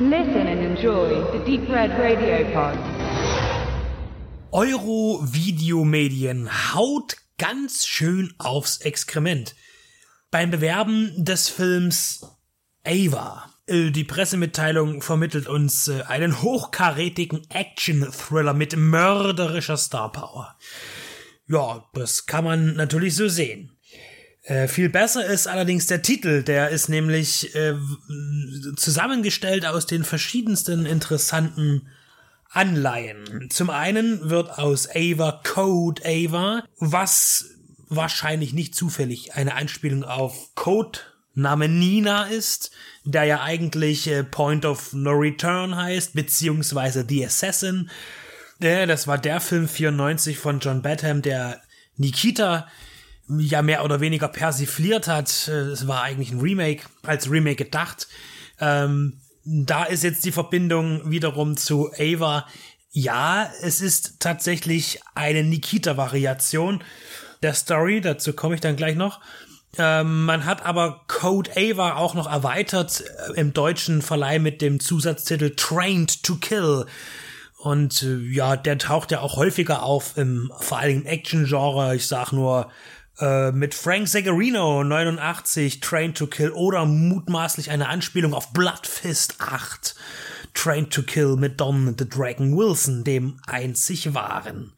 Listen and enjoy the Deep Red Radio Pod. Euro-Videomedien haut ganz schön aufs Exkrement. Beim Bewerben des Films Ava. Die Pressemitteilung vermittelt uns äh, einen hochkarätigen Action-Thriller mit mörderischer Starpower. Ja, das kann man natürlich so sehen. Äh, viel besser ist allerdings der Titel, der ist nämlich äh, zusammengestellt aus den verschiedensten interessanten Anleihen. Zum einen wird aus Ava Code Ava, was wahrscheinlich nicht zufällig eine Anspielung auf Code Name Nina ist, der ja eigentlich äh, Point of No Return heißt, beziehungsweise The Assassin. Äh, das war der Film 94 von John Badham, der Nikita ja mehr oder weniger persifliert hat. Es war eigentlich ein Remake, als Remake gedacht. Ähm, da ist jetzt die Verbindung wiederum zu Ava. Ja, es ist tatsächlich eine Nikita-Variation der Story, dazu komme ich dann gleich noch. Ähm, man hat aber Code Ava auch noch erweitert äh, im deutschen Verleih mit dem Zusatztitel Trained to Kill. Und äh, ja, der taucht ja auch häufiger auf im vor allem im Action-Genre. Ich sag nur äh, mit Frank Zagarino 89 Train to Kill oder mutmaßlich eine Anspielung auf Blood Fist 8 Train to Kill mit Don the Dragon Wilson, dem einzig wahren.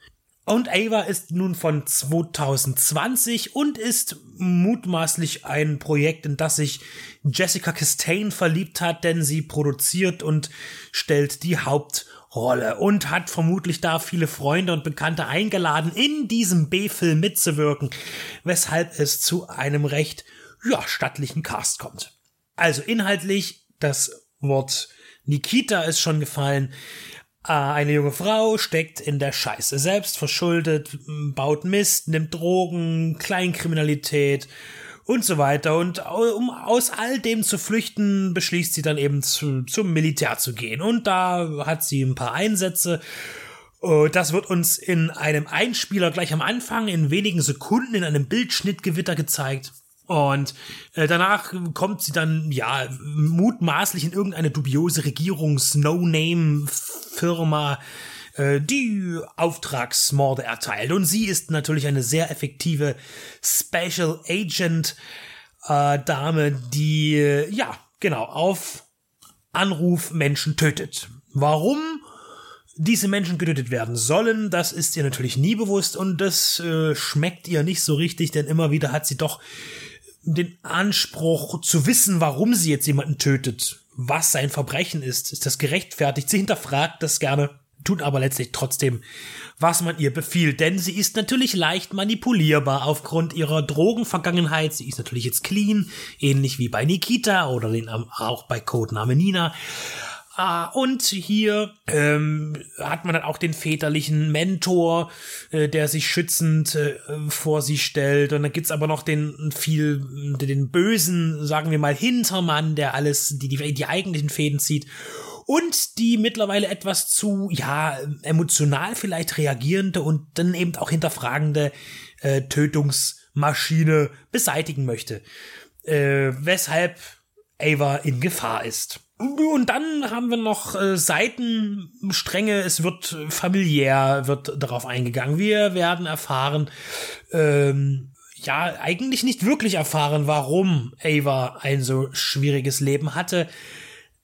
Und Ava ist nun von 2020 und ist mutmaßlich ein Projekt, in das sich Jessica Chastain verliebt hat, denn sie produziert und stellt die Haupt Rolle und hat vermutlich da viele Freunde und Bekannte eingeladen, in diesem B-Film mitzuwirken, weshalb es zu einem recht, ja, stattlichen Cast kommt. Also inhaltlich, das Wort Nikita ist schon gefallen. Äh, eine junge Frau steckt in der Scheiße, selbst verschuldet, baut Mist, nimmt Drogen, Kleinkriminalität und so weiter. Und um aus all dem zu flüchten, beschließt sie dann eben zu, zum Militär zu gehen. Und da hat sie ein paar Einsätze. Äh, das wird uns in einem Einspieler gleich am Anfang in wenigen Sekunden in einem Bildschnittgewitter gezeigt. Und äh, danach kommt sie dann, ja, mutmaßlich in irgendeine dubiose Regierungs-No-Name-Firma äh, die Auftragsmorde erteilt. Und sie ist natürlich eine sehr effektive Special Agent äh, Dame, die äh, ja genau auf Anruf Menschen tötet. Warum diese Menschen getötet werden sollen, das ist ihr natürlich nie bewusst und das äh, schmeckt ihr nicht so richtig, denn immer wieder hat sie doch den Anspruch zu wissen, warum sie jetzt jemanden tötet, was sein Verbrechen ist. Ist das gerechtfertigt? Sie hinterfragt das gerne tut aber letztlich trotzdem, was man ihr befiehlt, denn sie ist natürlich leicht manipulierbar aufgrund ihrer Drogenvergangenheit. Sie ist natürlich jetzt clean, ähnlich wie bei Nikita oder den, auch bei Codename Nina. Ah, und hier ähm, hat man dann auch den väterlichen Mentor, äh, der sich schützend äh, vor sie stellt. Und dann gibt's aber noch den viel, den bösen, sagen wir mal, Hintermann, der alles, die, die, die eigentlichen Fäden zieht und die mittlerweile etwas zu, ja, emotional vielleicht reagierende und dann eben auch hinterfragende äh, Tötungsmaschine beseitigen möchte. Äh, weshalb Ava in Gefahr ist. Und dann haben wir noch äh, Seitenstränge, es wird familiär, wird darauf eingegangen. Wir werden erfahren, ähm, ja, eigentlich nicht wirklich erfahren, warum Ava ein so schwieriges Leben hatte.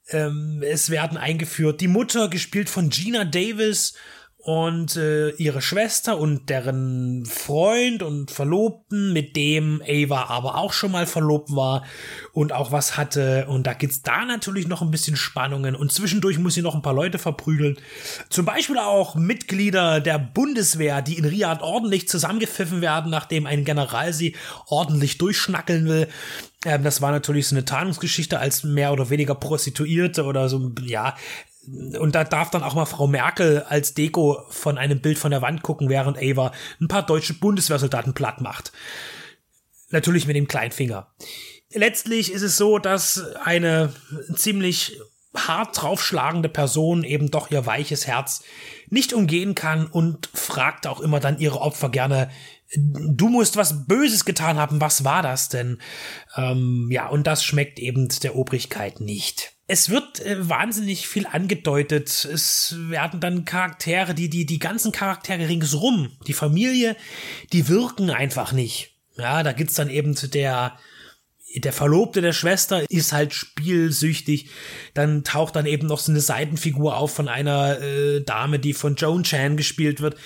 Ähm, es werden eingeführt. Die Mutter, gespielt von Gina Davis, und äh, ihre Schwester und deren Freund und Verlobten, mit dem Ava aber auch schon mal verlobt war und auch was hatte. Und da gibt's da natürlich noch ein bisschen Spannungen und zwischendurch muss sie noch ein paar Leute verprügeln. Zum Beispiel auch Mitglieder der Bundeswehr, die in Riyadh ordentlich zusammengepfiffen werden, nachdem ein General sie ordentlich durchschnackeln will. Ähm, das war natürlich so eine Tarnungsgeschichte als mehr oder weniger Prostituierte oder so, ja, und da darf dann auch mal Frau Merkel als Deko von einem Bild von der Wand gucken, während Ava ein paar deutsche Bundeswehrsoldaten platt macht. Natürlich mit dem Kleinfinger. Letztlich ist es so, dass eine ziemlich hart draufschlagende Person eben doch ihr weiches Herz nicht umgehen kann und fragt auch immer dann ihre Opfer gerne, du musst was Böses getan haben, was war das denn? Ähm, ja, und das schmeckt eben der Obrigkeit nicht. Es wird äh, wahnsinnig viel angedeutet. Es werden dann Charaktere, die, die, die ganzen Charaktere ringsrum, die Familie, die wirken einfach nicht. Ja, da gibt's dann eben der, der Verlobte der Schwester ist halt spielsüchtig. Dann taucht dann eben noch so eine Seitenfigur auf von einer äh, Dame, die von Joan Chan gespielt wird,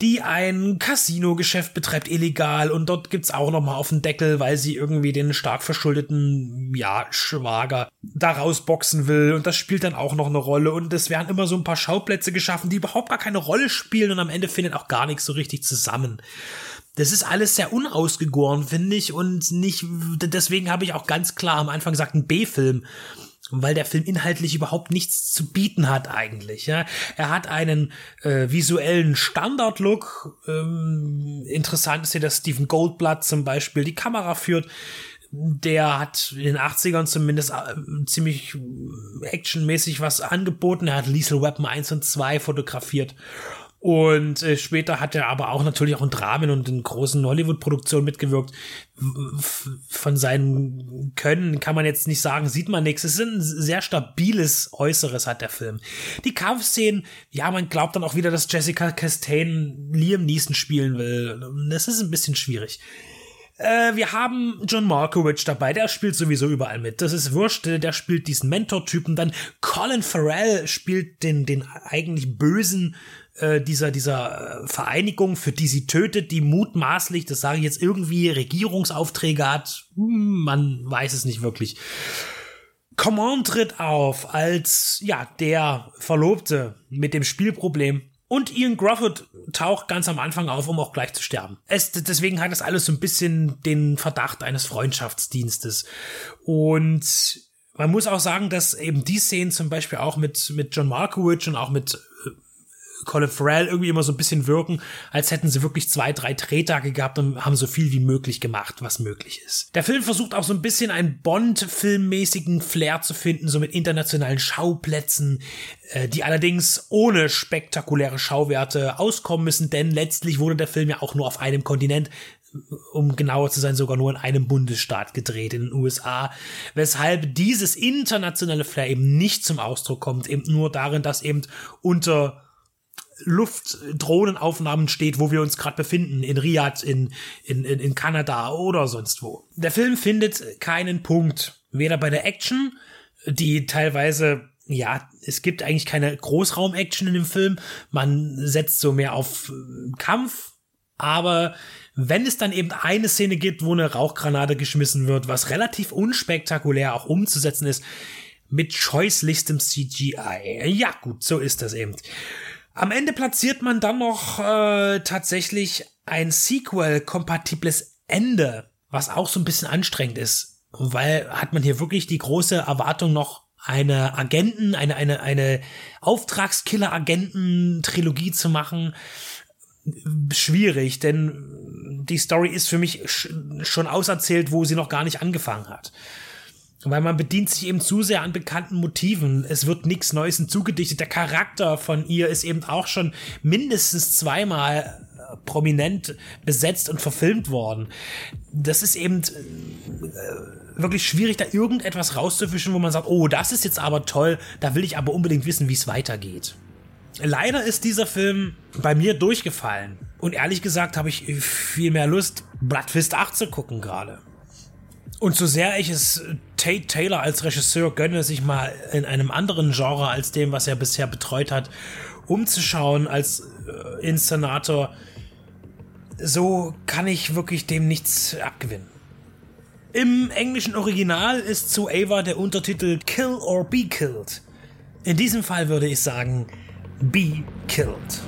die ein Casino-Geschäft betreibt, illegal. Und dort gibt's auch noch mal auf den Deckel, weil sie irgendwie den stark verschuldeten, ja, Schwager da rausboxen will. Und das spielt dann auch noch eine Rolle. Und es werden immer so ein paar Schauplätze geschaffen, die überhaupt gar keine Rolle spielen. Und am Ende findet auch gar nichts so richtig zusammen das ist alles sehr unausgegoren, finde ich, und nicht, deswegen habe ich auch ganz klar am Anfang gesagt, ein B-Film weil der Film inhaltlich überhaupt nichts zu bieten hat eigentlich. Ja, er hat einen äh, visuellen Standard-Look. Ähm, interessant ist ja, dass Stephen Goldblatt zum Beispiel die Kamera führt. Der hat in den 80ern zumindest äh, ziemlich actionmäßig was angeboten. Er hat Lethal Weapon 1 und 2 fotografiert und äh, später hat er aber auch natürlich auch in Dramen und in großen Hollywood-Produktionen mitgewirkt. Von seinen Können kann man jetzt nicht sagen, sieht man nichts. Es ist ein sehr stabiles Äußeres hat der Film. Die Kampfszenen, ja, man glaubt dann auch wieder, dass Jessica Chastain Liam Neeson spielen will. Das ist ein bisschen schwierig. Äh, wir haben John Markowitz dabei, der spielt sowieso überall mit. Das ist wurscht, der spielt diesen Mentor-Typen. Dann Colin Farrell spielt den, den eigentlich bösen äh, dieser, dieser äh, Vereinigung, für die sie tötet, die mutmaßlich, das sage ich jetzt, irgendwie Regierungsaufträge hat. Hm, man weiß es nicht wirklich. Command tritt auf als, ja, der Verlobte mit dem Spielproblem. Und Ian Grufford taucht ganz am Anfang auf, um auch gleich zu sterben. Es, deswegen hat das alles so ein bisschen den Verdacht eines Freundschaftsdienstes. Und man muss auch sagen, dass eben die Szenen zum Beispiel auch mit, mit John Markowitz und auch mit Colin Farrell irgendwie immer so ein bisschen wirken, als hätten sie wirklich zwei, drei Drehtage gehabt und haben so viel wie möglich gemacht, was möglich ist. Der Film versucht auch so ein bisschen einen Bond-filmmäßigen Flair zu finden, so mit internationalen Schauplätzen, äh, die allerdings ohne spektakuläre Schauwerte auskommen müssen, denn letztlich wurde der Film ja auch nur auf einem Kontinent um genauer zu sein, sogar nur in einem Bundesstaat gedreht, in den USA, weshalb dieses internationale Flair eben nicht zum Ausdruck kommt, eben nur darin, dass eben unter Luftdrohnenaufnahmen steht, wo wir uns gerade befinden, in Riyadh, in, in, in, in Kanada oder sonst wo. Der Film findet keinen Punkt, weder bei der Action, die teilweise ja, es gibt eigentlich keine Großraum-Action in dem Film. Man setzt so mehr auf äh, Kampf. Aber wenn es dann eben eine Szene gibt, wo eine Rauchgranate geschmissen wird, was relativ unspektakulär auch umzusetzen ist, mit scheußlichstem CGI. Ja, gut, so ist das eben. Am Ende platziert man dann noch äh, tatsächlich ein Sequel-kompatibles Ende, was auch so ein bisschen anstrengend ist. Weil hat man hier wirklich die große Erwartung noch eine Agenten, eine, eine, eine Auftragskiller-Agenten-Trilogie zu machen. Schwierig, denn die Story ist für mich schon auserzählt, wo sie noch gar nicht angefangen hat. Weil man bedient sich eben zu sehr an bekannten Motiven. Es wird nichts Neues hinzugedichtet. Der Charakter von ihr ist eben auch schon mindestens zweimal äh, prominent besetzt und verfilmt worden. Das ist eben äh, wirklich schwierig, da irgendetwas rauszufischen, wo man sagt, oh, das ist jetzt aber toll, da will ich aber unbedingt wissen, wie es weitergeht. Leider ist dieser Film bei mir durchgefallen. Und ehrlich gesagt habe ich viel mehr Lust, Bloodfist 8 zu gucken gerade. Und so sehr ich es Tate Taylor als Regisseur gönne, sich mal in einem anderen Genre als dem, was er bisher betreut hat, umzuschauen als äh, Inszenator, so kann ich wirklich dem nichts abgewinnen. Im englischen Original ist zu Ava der Untertitel Kill or Be Killed. In diesem Fall würde ich sagen, Be Killed.